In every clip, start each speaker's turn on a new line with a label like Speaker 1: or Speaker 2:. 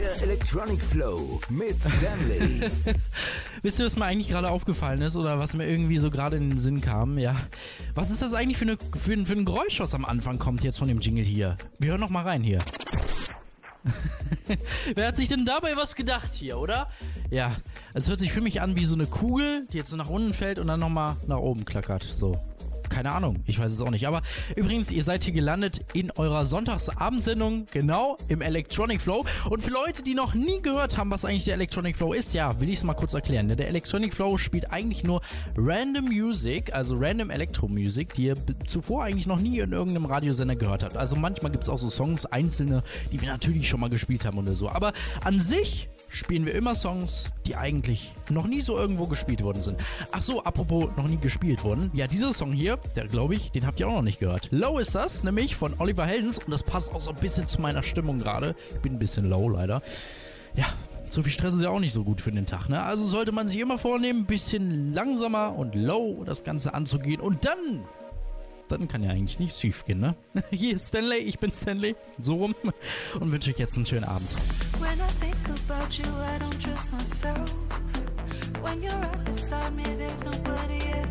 Speaker 1: Der Electronic Flow mit Stanley.
Speaker 2: Wisst ihr, was mir eigentlich gerade aufgefallen ist oder was mir irgendwie so gerade in den Sinn kam? Ja. Was ist das eigentlich für, eine, für, ein, für ein Geräusch, was am Anfang kommt jetzt von dem Jingle hier? Wir hören noch mal rein hier. Wer hat sich denn dabei was gedacht hier, oder? Ja, es hört sich für mich an wie so eine Kugel, die jetzt so nach unten fällt und dann nochmal nach oben klackert. So. Keine Ahnung, ich weiß es auch nicht. Aber übrigens, ihr seid hier gelandet in eurer Sonntagsabendsendung, genau, im Electronic Flow. Und für Leute, die noch nie gehört haben, was eigentlich der Electronic Flow ist, ja, will ich es mal kurz erklären. Der Electronic Flow spielt eigentlich nur Random Music, also Random Electro Music, die ihr zuvor eigentlich noch nie in irgendeinem Radiosender gehört habt. Also manchmal gibt es auch so Songs, einzelne, die wir natürlich schon mal gespielt haben oder so. Aber an sich spielen wir immer Songs, die eigentlich noch nie so irgendwo gespielt worden sind. Ach so, apropos noch nie gespielt worden. Ja, dieser Song hier, der glaube ich, den habt ihr auch noch nicht gehört. Low ist das, nämlich von Oliver Heldens und das passt auch so ein bisschen zu meiner Stimmung gerade. Ich bin ein bisschen low leider. Ja, so viel Stress ist ja auch nicht so gut für den Tag, ne? Also sollte man sich immer vornehmen, ein bisschen langsamer und low das Ganze anzugehen und dann dann kann ja eigentlich nichts schief gehen, ne? Hier ist Stanley, ich bin Stanley, so rum und wünsche euch jetzt einen schönen Abend. When I think about you, I don't trust myself. When you're right beside me, there's nobody else.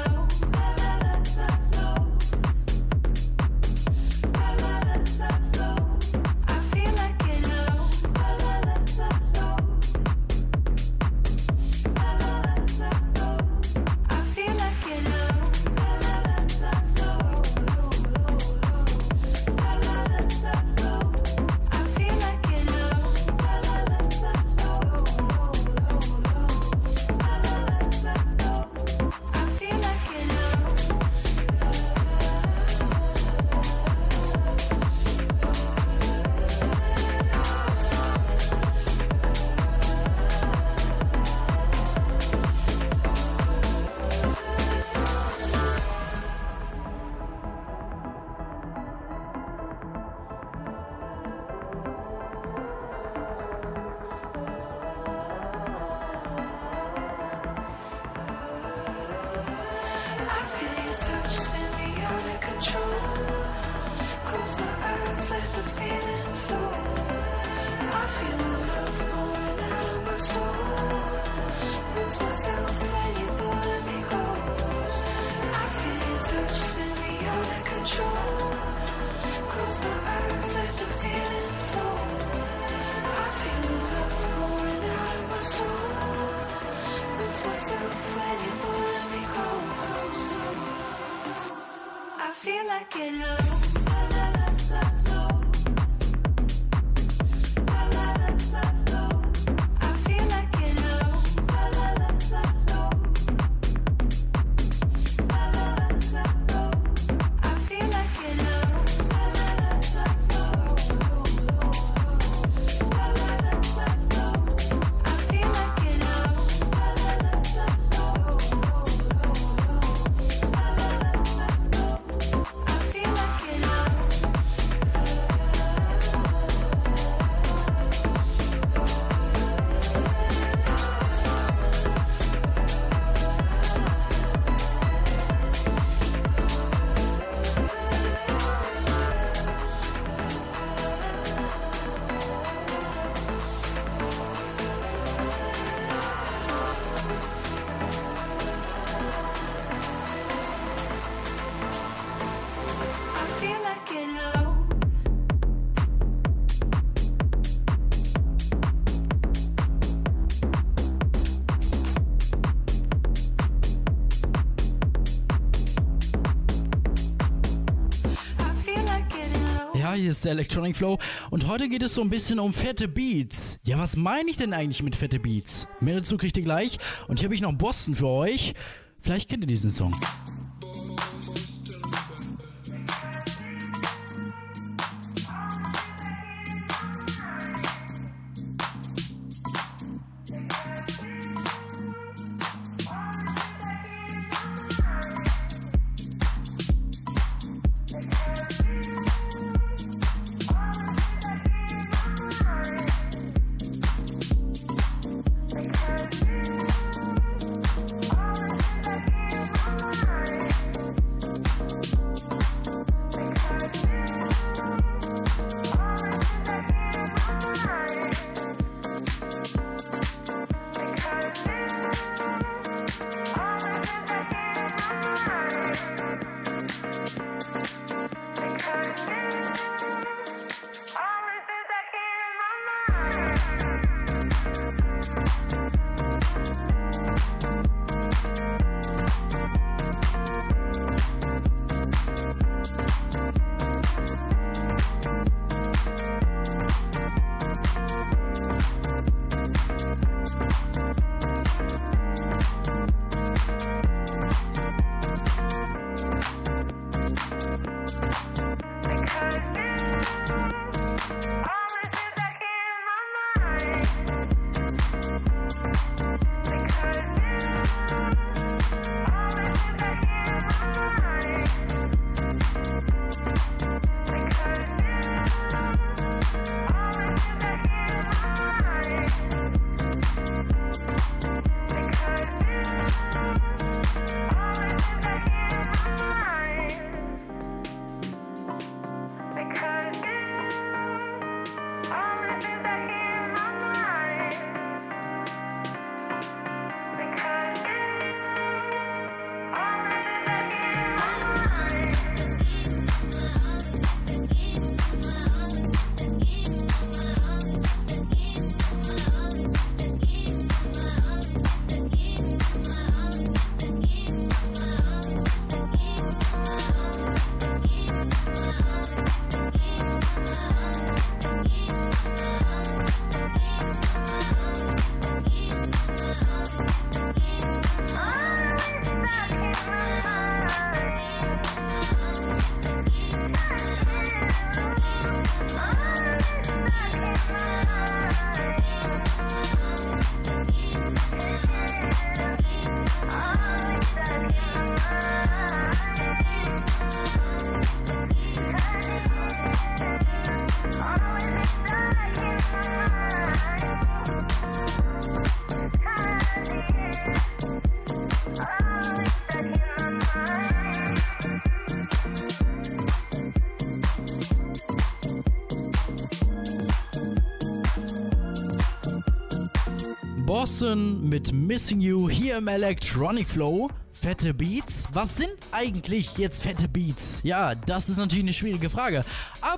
Speaker 2: ist der Electronic Flow und heute geht es so ein bisschen um fette Beats. Ja, was meine ich denn eigentlich mit fette Beats? Mehr dazu kriegt ihr gleich und hier habe ich noch Boston für euch. Vielleicht kennt ihr diesen Song.
Speaker 3: Lawson mit Missing You hier im Electronic Flow. Fette Beats? Was sind eigentlich jetzt fette Beats? Ja, das ist natürlich eine schwierige Frage.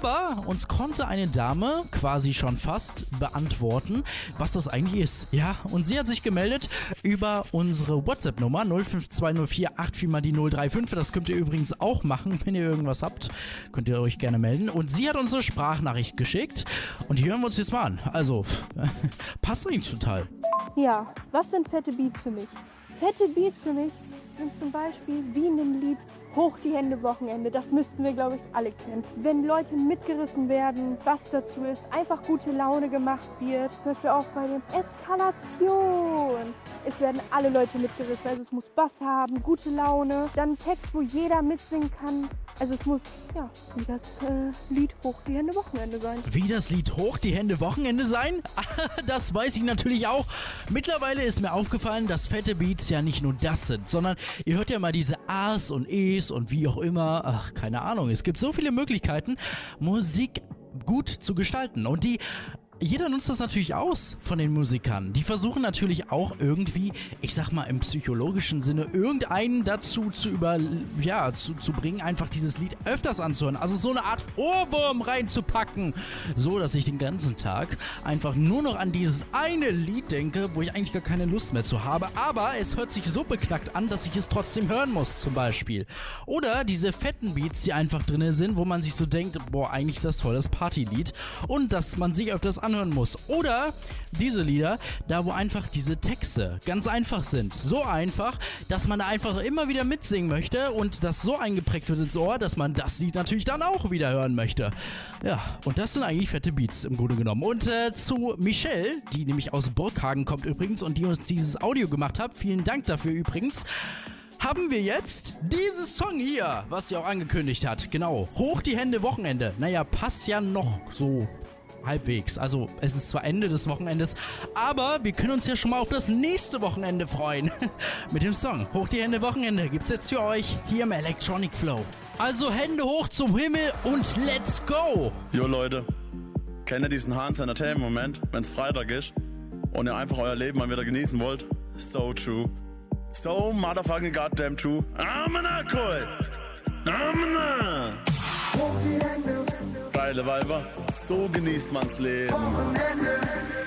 Speaker 3: Aber uns konnte eine Dame quasi schon fast beantworten, was das eigentlich ist. Ja, und sie hat sich gemeldet über unsere WhatsApp-Nummer 0520484 mal die 035. Das könnt ihr übrigens auch machen, wenn ihr irgendwas habt. Könnt ihr euch gerne melden. Und sie hat uns eine Sprachnachricht geschickt. Und die hören wir uns jetzt mal an. Also, passt eigentlich total.
Speaker 4: Ja, was sind fette Beats für mich? Fette Beats für mich sind zum Beispiel wie in dem Lied Hoch die Hände Wochenende. Das müssten wir, glaube ich, alle kennen. Wenn Leute mitgerissen werden, was dazu ist, einfach gute Laune gemacht wird. Zum Beispiel auch bei dem Eskalation. Es werden alle Leute mitgerissen. Also es muss Bass haben, gute Laune. Dann Text, wo jeder mitsingen kann. Also es muss, ja, wie das äh, Lied Hoch die Hände Wochenende sein.
Speaker 3: Wie das Lied Hoch die Hände Wochenende sein? das weiß ich natürlich auch. Mittlerweile ist mir aufgefallen, dass fette Beats ja nicht nur das sind, sondern ihr hört ja mal diese A's und E's und wie auch immer. Ach, keine Ahnung. Es gibt so viele Möglichkeiten, Musik gut zu gestalten. Und die jeder nutzt das natürlich aus von den Musikern. Die versuchen natürlich auch irgendwie, ich sag mal im psychologischen Sinne, irgendeinen dazu zu über, ja, zu, zu bringen, einfach dieses Lied öfters anzuhören. Also so eine Art Ohrwurm reinzupacken. So, dass ich den ganzen Tag einfach nur noch an dieses eine Lied denke, wo ich eigentlich gar keine Lust mehr zu habe. Aber es hört sich so beknackt an, dass ich es trotzdem hören muss, zum Beispiel. Oder diese fetten Beats, die einfach drin sind, wo man sich so denkt, boah, eigentlich das toll, das Partylied. Und dass man sich öfters anhören muss. Oder diese Lieder, da wo einfach diese Texte ganz einfach sind. So einfach, dass man da einfach immer wieder mitsingen möchte und das so eingeprägt wird ins Ohr, dass man das Lied natürlich dann auch wieder hören möchte. Ja, und das sind eigentlich fette Beats im Grunde genommen. Und äh, zu Michelle, die nämlich aus Burghagen kommt übrigens und die uns dieses Audio gemacht hat. Vielen Dank dafür übrigens haben wir jetzt dieses Song hier, was sie auch angekündigt hat. Genau. Hoch die Hände Wochenende. Naja, passt ja noch so halbwegs. Also es ist zwar Ende des Wochenendes, aber wir können uns ja schon mal auf das nächste Wochenende freuen. Mit dem Song Hoch die Hände Wochenende gibt's jetzt für euch hier im Electronic Flow. Also Hände hoch zum Himmel und let's go!
Speaker 5: Jo Leute, kennt ihr diesen Hans Entertainment Moment, wenn's Freitag ist und ihr einfach euer Leben mal wieder genießen wollt? So true. So motherfucking goddamn true. Amena cool. Amena. Geile Weiber, so genießt man's Leben.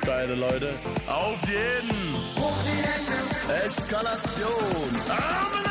Speaker 5: Geile Leute, auf jeden! Eskalation! Amena!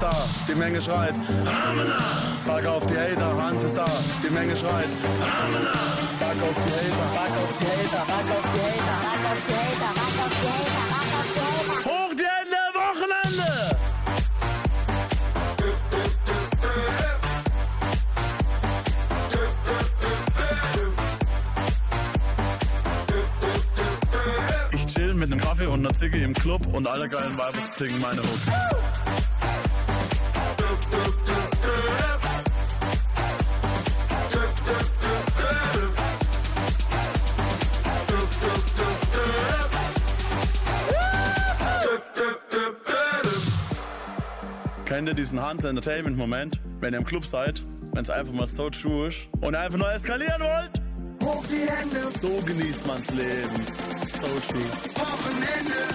Speaker 5: Ist da, die Menge schreit. Amena! Frag auf die Hater, Hans ist da, die Menge schreit. Amena! Frag auf die Hater, frag auf die Hater, frag auf die Hater, frag auf die Hater, frag auf die Hater, frag auf die Hater. Hoch die Hände, Wochenende! Ich chill mit nem Kaffee und ner Ziggy im Club und alle geilen Weiber singen meine Hook. Kennt ihr diesen Hans Entertainment Moment, wenn ihr im Club seid, wenn es einfach mal so true ist und ihr einfach nur eskalieren wollt?
Speaker 6: Hoch die Hände,
Speaker 5: So genießt man's Leben. So true.
Speaker 6: Wochenende.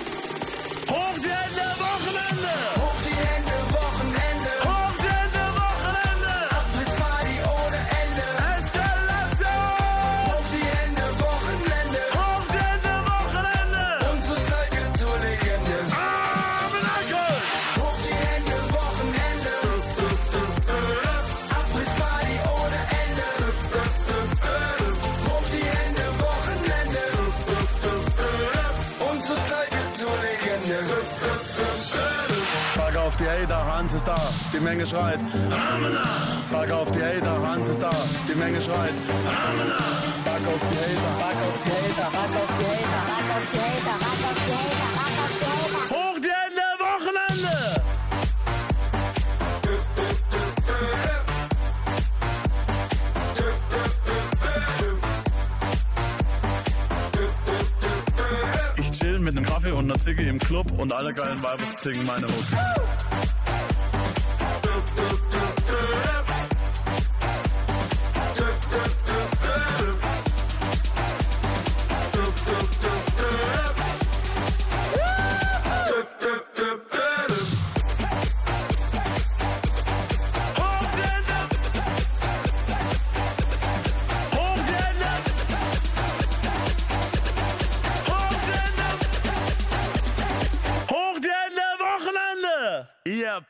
Speaker 5: Hoch die Hände, Wochenende! Ist da, die Menge schreit. Fuck auf die Hater, Hans ist da, die Menge schreit. Fuck auf die Hater, fuck auf die Hater, fuck auf die Hater, fuck auf die Hater, fuck auf die Hater, fuck auf die Hater. Hoch die Hände, Wochenende! Ich chill mit nem Kaffee und einer Ziggy im Club und alle geilen Weiber singen meine Hook.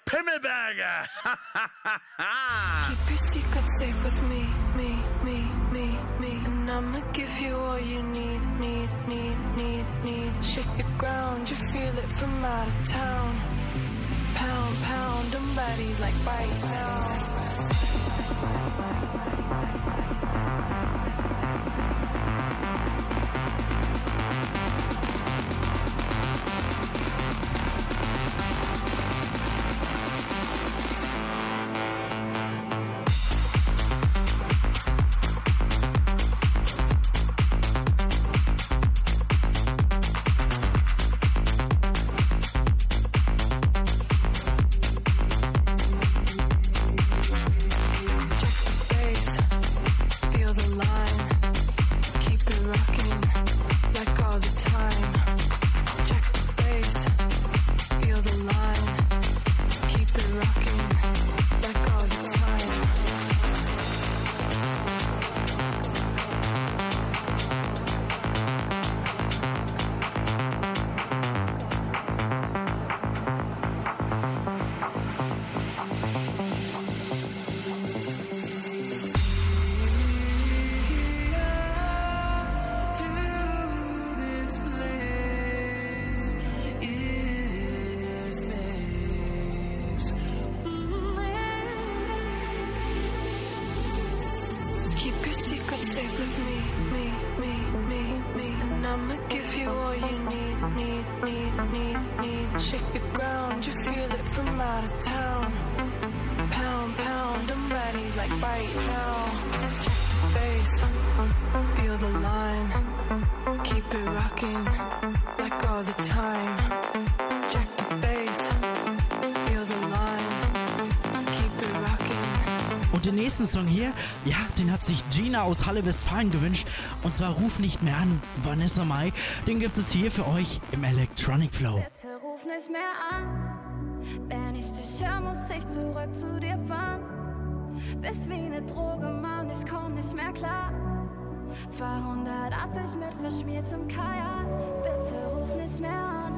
Speaker 5: Pimmelberger!
Speaker 2: Keep your secrets safe with me, me, me, me, me. And I'ma give you all you need, need, need, need, need. Shake the ground, you feel it from out of town. Pound, pound, ready like right now. Keep your secrets safe with me, me, me, me, me. And I'ma give you all you need, need, need, need, need. Shake the ground, you feel it from out of town. Pound, pound, I'm ready like right now. Check the bass, feel the line. Keep it rocking like all the time. Check the bass,
Speaker 3: den nächsten Song hier, ja, den hat sich Gina aus Halle Westfalen gewünscht. Und zwar Ruf nicht mehr an, Vanessa Mai. Den gibt es hier für euch im Electronic Flow.
Speaker 7: Bitte ruf nicht mehr an. Wenn ich dich höre, muss ich zurück zu dir fahren. Bist wie eine Droge, Mann, ich komm nicht mehr klar. Fahr 180 mit verschmiertem Kajak. Bitte ruf nicht mehr an.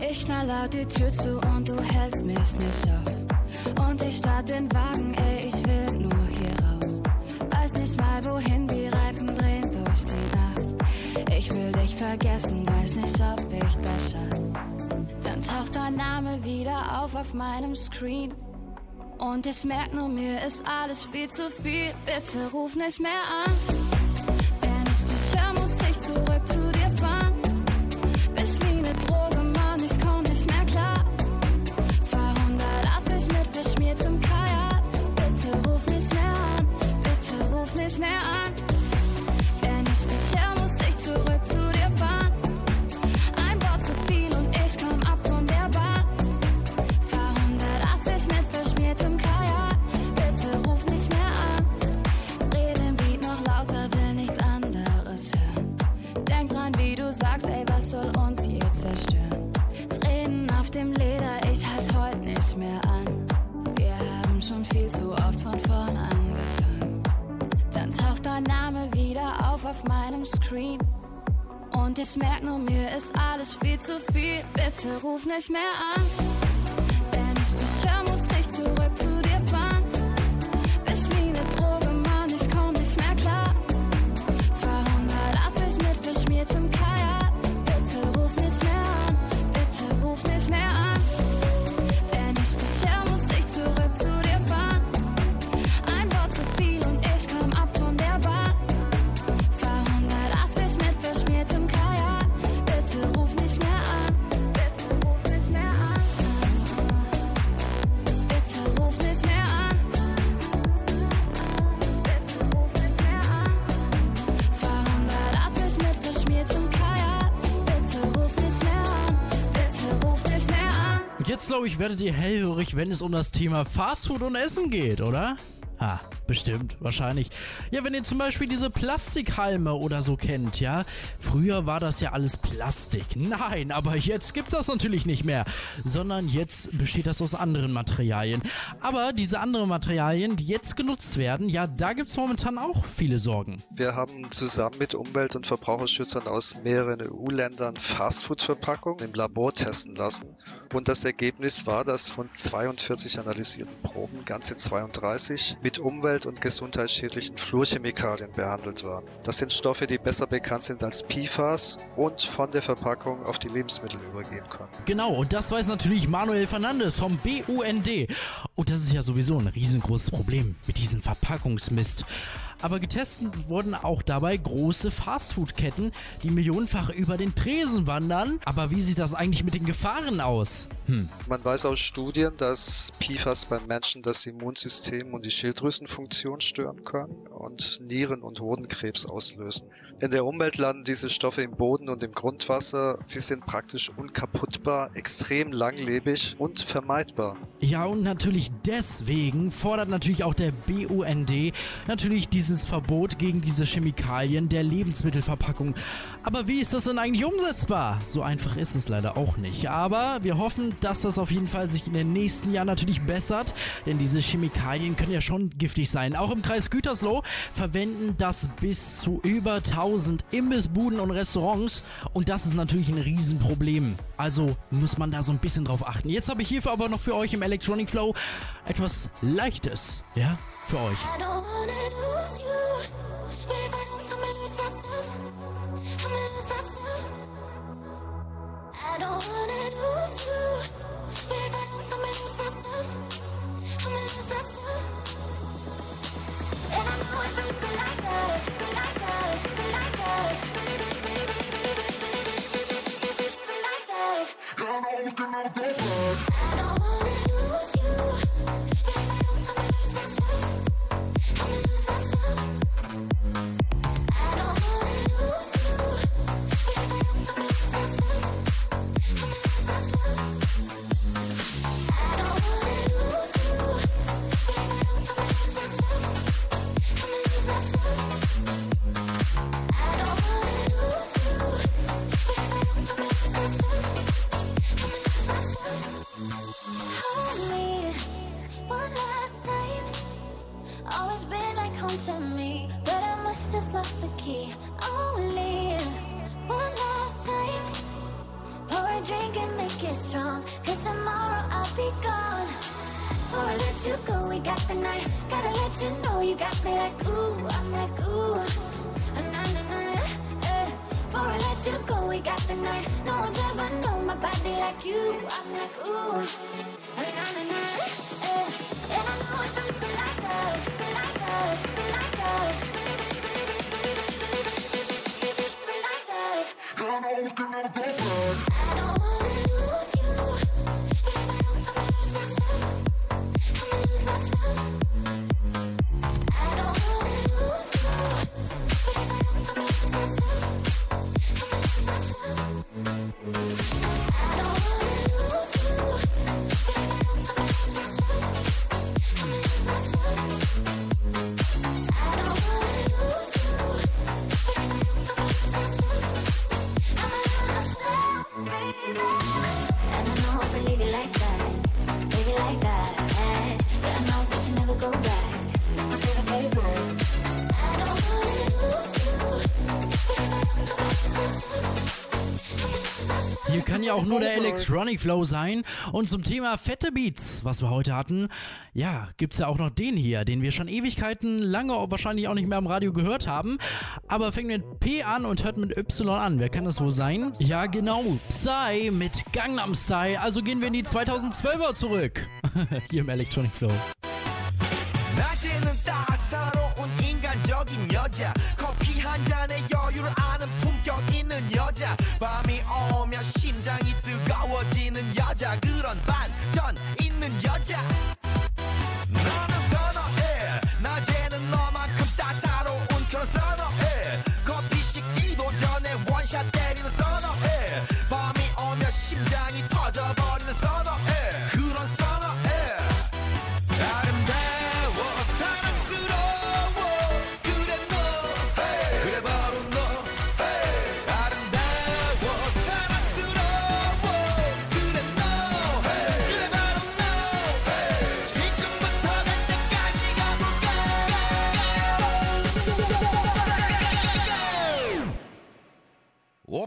Speaker 7: Ich knall laut die Tür zu und du hältst mich nicht auf. Und ich start den Wagen, ey, ich will nur hier raus. Weiß nicht mal wohin, die Reifen drehen durch die Nacht. Ich will dich vergessen, weiß nicht, ob ich das schaff. Dann taucht dein Name wieder auf auf meinem Screen. Und ich merk nur, mir ist alles viel zu viel. Bitte ruf nicht mehr an. Wenn ich dich höre, muss ich zurück zu ruf nicht mehr an. Zu viel. Bitte ruf nicht mehr an. Wenn ich dich höre, muss ich zurück zu dir ich,
Speaker 3: werdet ihr hellhörig, wenn es um das Thema Fastfood und Essen geht, oder? Ha, bestimmt, wahrscheinlich. Ja, wenn ihr zum Beispiel diese Plastikhalme oder so kennt, ja. Früher war das ja alles Plastik. Nein, aber jetzt gibt's das natürlich nicht mehr. Sondern jetzt besteht das aus anderen Materialien. Aber diese anderen Materialien, die jetzt genutzt werden, ja, da gibt's momentan auch viele Sorgen.
Speaker 8: Wir haben zusammen mit Umwelt- und Verbraucherschützern aus mehreren EU-Ländern Fastfood-Verpackungen im Labor testen lassen. Und das Ergebnis war, dass von 42 analysierten Proben ganze 32 mit umwelt- und gesundheitsschädlichen Fluorchemikalien behandelt waren. Das sind Stoffe, die besser bekannt sind als PFAS und von der Verpackung auf die Lebensmittel übergehen können.
Speaker 3: Genau, und das weiß natürlich Manuel Fernandes vom BUND. Und das ist ja sowieso ein riesengroßes Problem mit diesem Verpackungsmist. Aber getestet wurden auch dabei große Fastfood-Ketten, die millionenfach über den Tresen wandern. Aber wie sieht das eigentlich mit den Gefahren aus? Hm.
Speaker 8: Man weiß aus Studien, dass PFAS beim Menschen das Immunsystem und die Schilddrüsenfunktion stören können und Nieren- und Hodenkrebs auslösen. In der Umwelt landen diese Stoffe im Boden und im Grundwasser. Sie sind praktisch unkaputtbar, extrem langlebig und vermeidbar.
Speaker 3: Ja, und natürlich deswegen fordert natürlich auch der BUND natürlich dieses Verbot gegen diese Chemikalien der Lebensmittelverpackung. Aber wie ist das denn eigentlich umsetzbar? So einfach ist es leider auch nicht. Aber wir hoffen, dass das auf jeden Fall sich in den nächsten Jahren natürlich bessert, denn diese Chemikalien können ja schon giftig sein. Auch im Kreis Gütersloh verwenden das bis zu über 1000 Imbissbuden und Restaurants und das ist natürlich ein Riesenproblem. Also muss man da so ein bisschen drauf achten. Jetzt habe ich hierfür aber noch für euch im Electronic Flow etwas Leichtes, ja, für euch.
Speaker 9: I don't and lose you. But if I don't in with myself. I'm in the best. And I'm going to lose myself. I don't wanna I don't know if I leave it like that, leave it like that.
Speaker 3: Hier kann ja auch nur der Electronic Flow sein. Und zum Thema fette Beats, was wir heute hatten, ja, gibt's ja auch noch den hier, den wir schon Ewigkeiten lange wahrscheinlich auch nicht mehr am Radio gehört haben. Aber fängt mit P an und hört mit Y an. Wer kann das wohl sein? Ja, genau. Psy mit Gangnam Style. Also gehen wir in die 2012er zurück. hier im Electronic Flow.
Speaker 6: 낮에는 따사로운 인간적인 여자 커피 한 잔에 여유를 아는 품격 있는 여자. 밤이 오면 심장이 뜨거워지는 여자. 그런 반전 있는 여자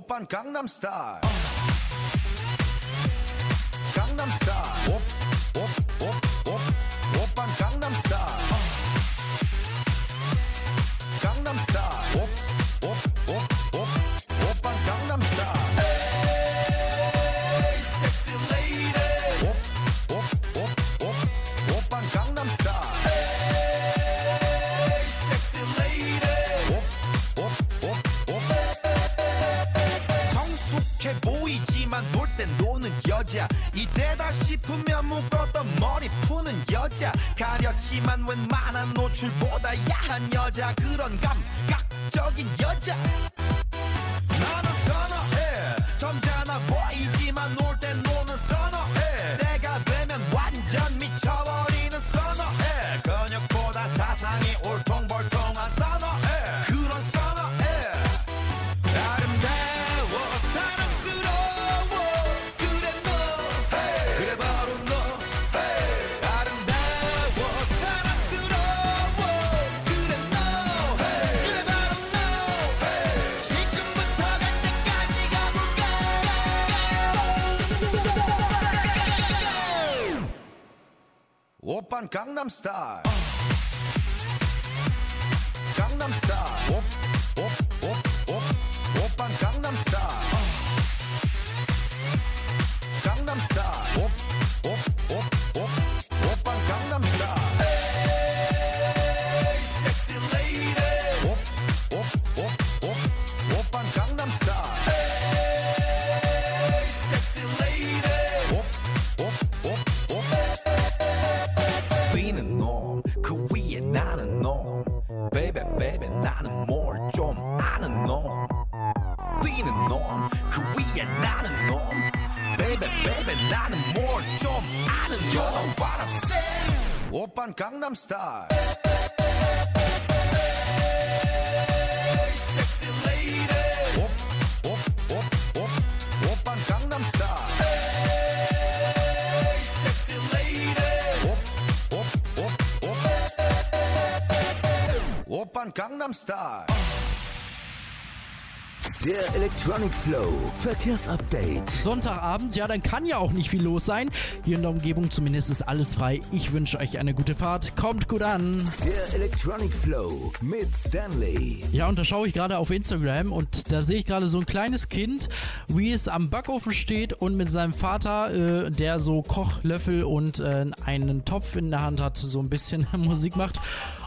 Speaker 6: 오빤 강남스타일 하지만 웬만한 노출보다 야한 여자. 그런 감각적인 여자. Gangnam Style. baby 나는 뭘 좀 아는 놈 뛰는 놈 그 위에 나는 놈 baby baby 나는 뭘 좀 아는 놈 You're the what I'm saying 오빤 강남스타일 강남 스타일
Speaker 2: Der Electronic Flow Verkehrsupdate.
Speaker 3: Sonntagabend, ja, dann kann ja auch nicht viel los sein. Hier in der Umgebung zumindest ist alles frei. Ich wünsche euch eine gute Fahrt. Kommt gut an.
Speaker 2: Der Electronic Flow mit Stanley.
Speaker 3: Ja, und da schaue ich gerade auf Instagram und da sehe ich gerade so ein kleines Kind, wie es am Backofen steht und mit seinem Vater, äh, der so Kochlöffel und äh, einen Topf in der Hand hat, so ein bisschen Musik macht.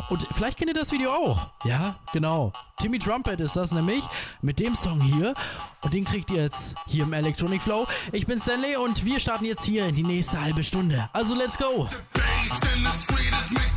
Speaker 3: Und vielleicht kennt ihr das Video auch. Ja, genau. Timmy Trumpet ist das nämlich. Mit dem Song Song hier. Und den kriegt ihr jetzt hier im Electronic Flow. Ich bin Stanley und wir starten jetzt hier in die nächste halbe Stunde. Also let's go!
Speaker 10: The bass and the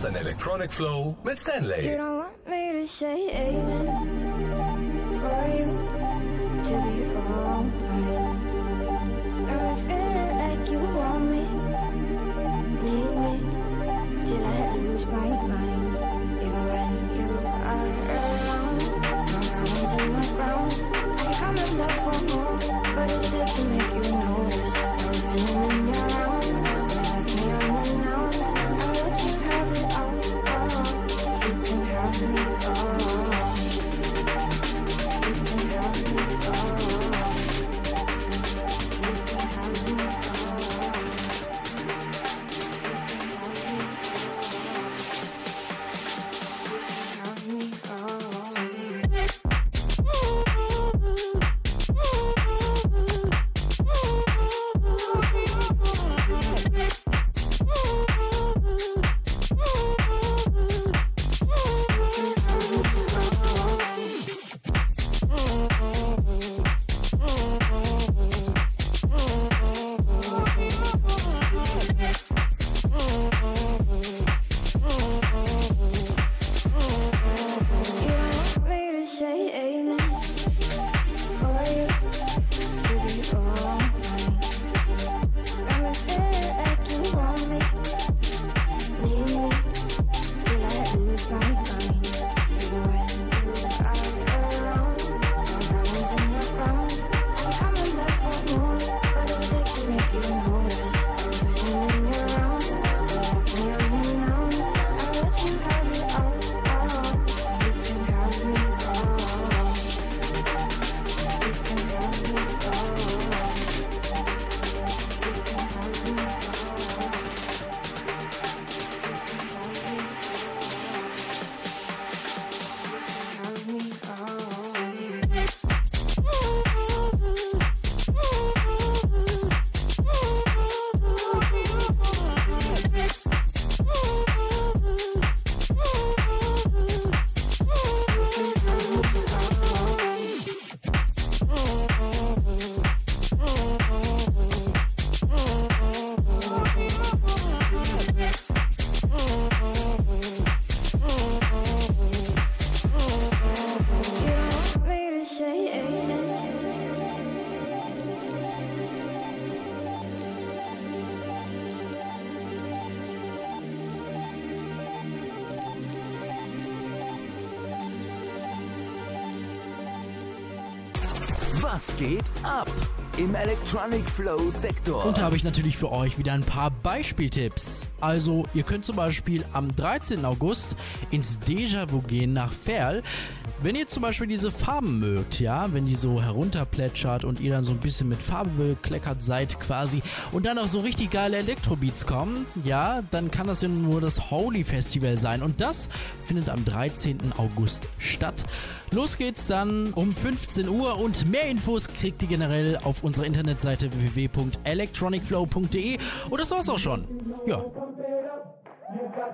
Speaker 11: Hier ist ein Electronic Flow mit
Speaker 9: You
Speaker 11: Stanley.
Speaker 9: Was
Speaker 2: geht ab im Electronic Flow Sektor?
Speaker 3: Und da habe ich natürlich für euch wieder ein paar Beispieltipps. Also, ihr könnt zum Beispiel am 13. August ins Déjà-vu gehen nach Ferl. Wenn ihr zum Beispiel diese Farben mögt, ja, wenn die so herunterplätschert und ihr dann so ein bisschen mit Farbe bekleckert seid quasi und dann auch so richtig geile Elektrobeats kommen, ja, dann kann das ja nur das Holy Festival sein. Und das findet am 13. August statt. Los geht's dann um 15 Uhr und mehr Infos kriegt ihr generell auf unserer Internetseite www.electronicflow.de. Und das war's auch schon. Ja.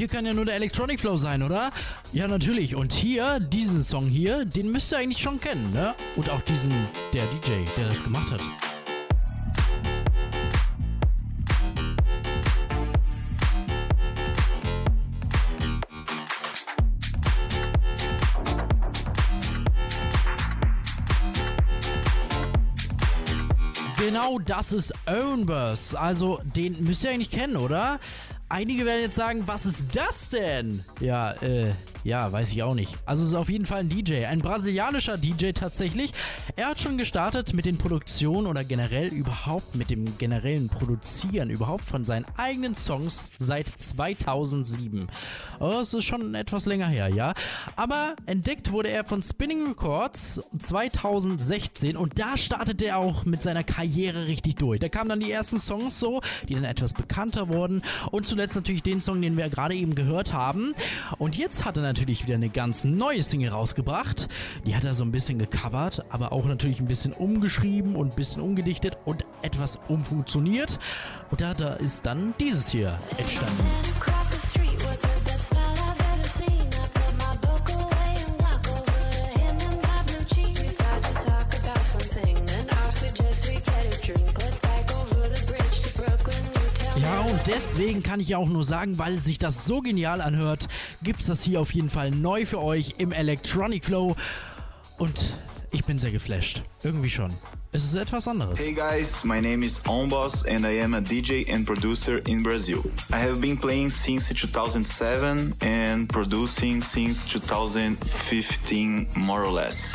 Speaker 3: hier kann ja nur der Electronic Flow sein, oder? Ja, natürlich. Und hier, diesen Song hier, den müsst ihr eigentlich schon kennen, ne? Und auch diesen, der DJ, der das gemacht hat. Genau das ist Ownbus. Also, den müsst ihr eigentlich kennen, oder? Einige werden jetzt sagen, was ist das denn? Ja, äh, ja, weiß ich auch nicht. Also es ist auf jeden Fall ein DJ, ein brasilianischer DJ tatsächlich. Er hat schon gestartet mit den Produktionen oder generell überhaupt mit dem generellen Produzieren überhaupt von seinen eigenen Songs seit 2007. Oh, es ist schon etwas länger her, ja. Aber entdeckt wurde er von Spinning Records 2016 und da startete er auch mit seiner Karriere richtig durch. Da kamen dann die ersten Songs so, die dann etwas bekannter wurden und zuletzt natürlich den Song, den wir gerade eben gehört haben. Und jetzt hat er natürlich wieder eine ganz neue Single rausgebracht. Die hat er so ein bisschen gecovert, aber auch natürlich ein bisschen umgeschrieben und ein bisschen umgedichtet und etwas umfunktioniert. Und da, da ist dann dieses hier entstanden. Und deswegen kann ich ja auch nur sagen, weil sich das so genial anhört, gibt's das hier auf jeden Fall neu für euch im Electronic Flow. Und ich bin sehr geflasht. Irgendwie schon. Es ist etwas anderes.
Speaker 12: Hey guys, my name is Onboss and I am a DJ and producer in Brazil. I have been playing since 2007 and producing since 2015 more or less.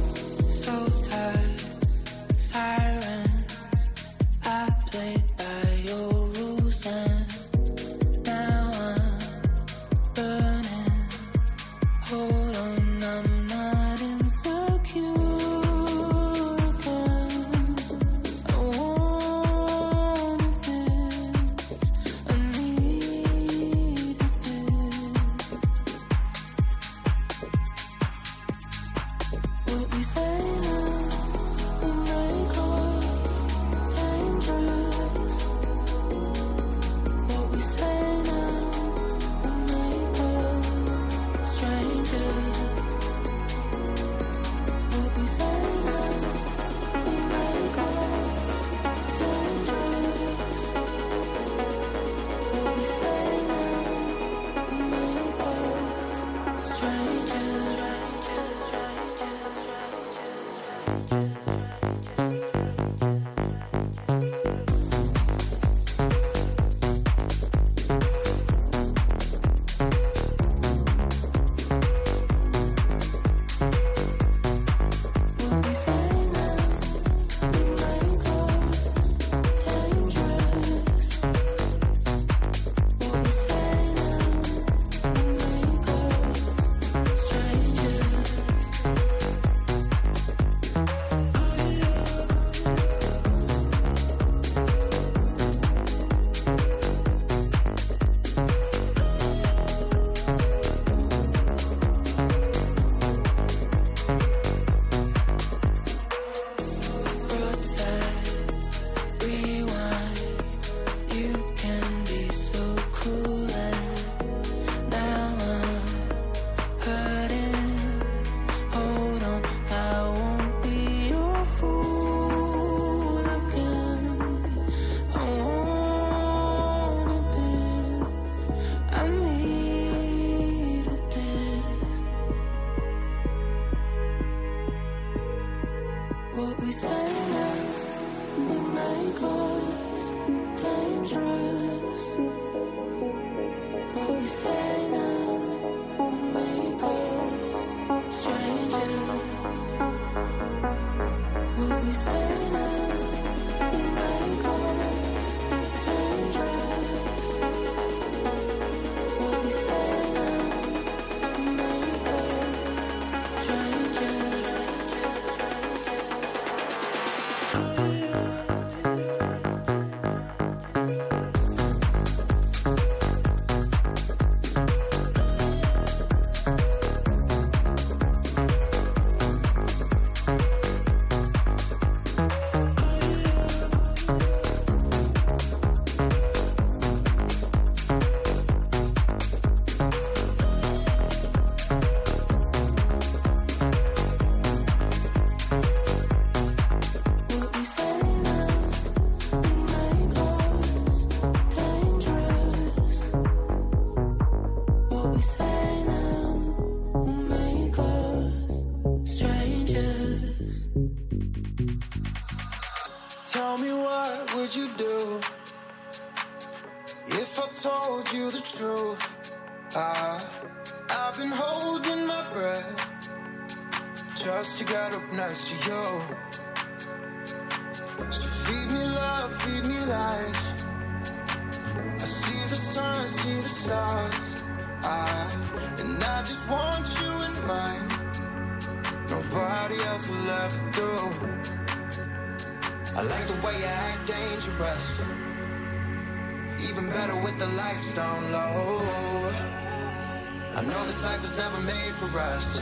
Speaker 13: I
Speaker 14: know this life was never made for us.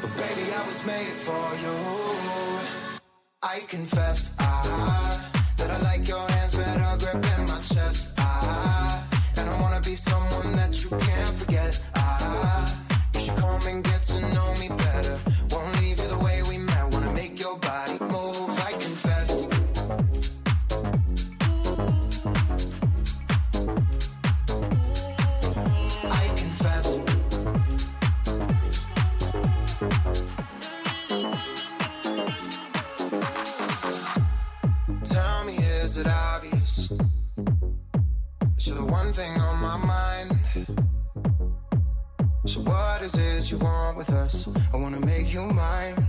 Speaker 14: But baby, I was made for you. I confess, I, that I like your hands better grip in my chest. I, and I wanna be someone that you can't forget. I, you should come and get to know me better. What is it you want with us? I wanna make you mine.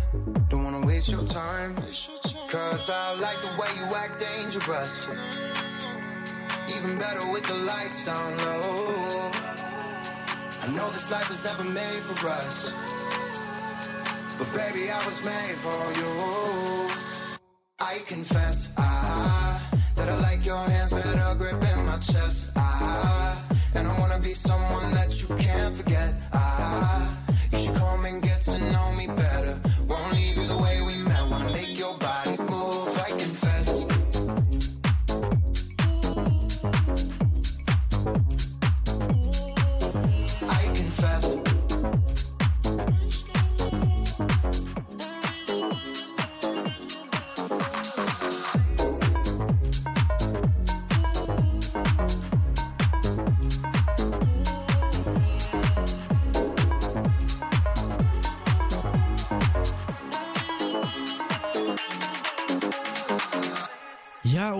Speaker 14: Don't wanna waste your time. Cause I like the way you act dangerous. Even better with the lights down low. I know this life was never made for us. But baby, I was made for you. I confess, I, that I like your hands better grip in my chest. I, and I wanna be someone that you can't forget. I, you should come and get to know me better.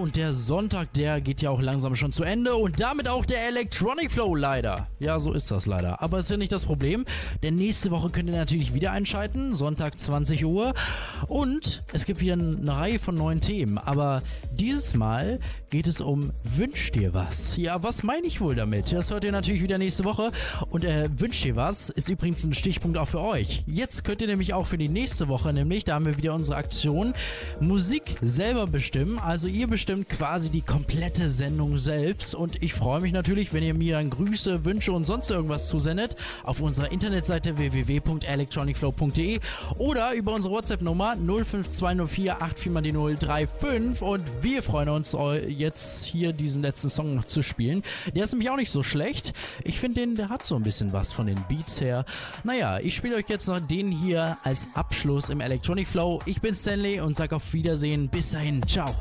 Speaker 3: Und der Sonntag, der geht ja auch langsam schon zu Ende und damit auch der Electronic Flow leider. Ja, so ist das leider. Aber ist ja nicht das Problem, denn nächste Woche könnt ihr natürlich wieder einschalten, Sonntag 20 Uhr. Und es gibt wieder eine Reihe von neuen Themen. Aber dieses Mal geht es um Wünsch dir was. Ja, was meine ich wohl damit? Das hört ihr natürlich wieder nächste Woche. Und äh, Wünsch dir was ist übrigens ein Stichpunkt auch für euch. Jetzt könnt ihr nämlich auch für die nächste Woche, nämlich, da haben wir wieder unsere Aktion, Musik selber bestimmen. Also ihr bestimmt quasi die komplette Sendung selbst. Und ich freue mich natürlich, wenn ihr mir dann Grüße, Wünsche und sonst irgendwas zusendet auf unserer Internetseite www.electronicflow.de oder über unsere WhatsApp-Nummer 05204 84035 und wir freuen uns jetzt hier diesen letzten Song noch zu spielen. Der ist nämlich auch nicht so schlecht. Ich finde den, der hat so ein bisschen was von den Beats her. Naja, ich spiele euch jetzt noch den hier als Abschluss im Electronic Flow. Ich bin Stanley und sag auf Wiedersehen. Bis dahin, ciao.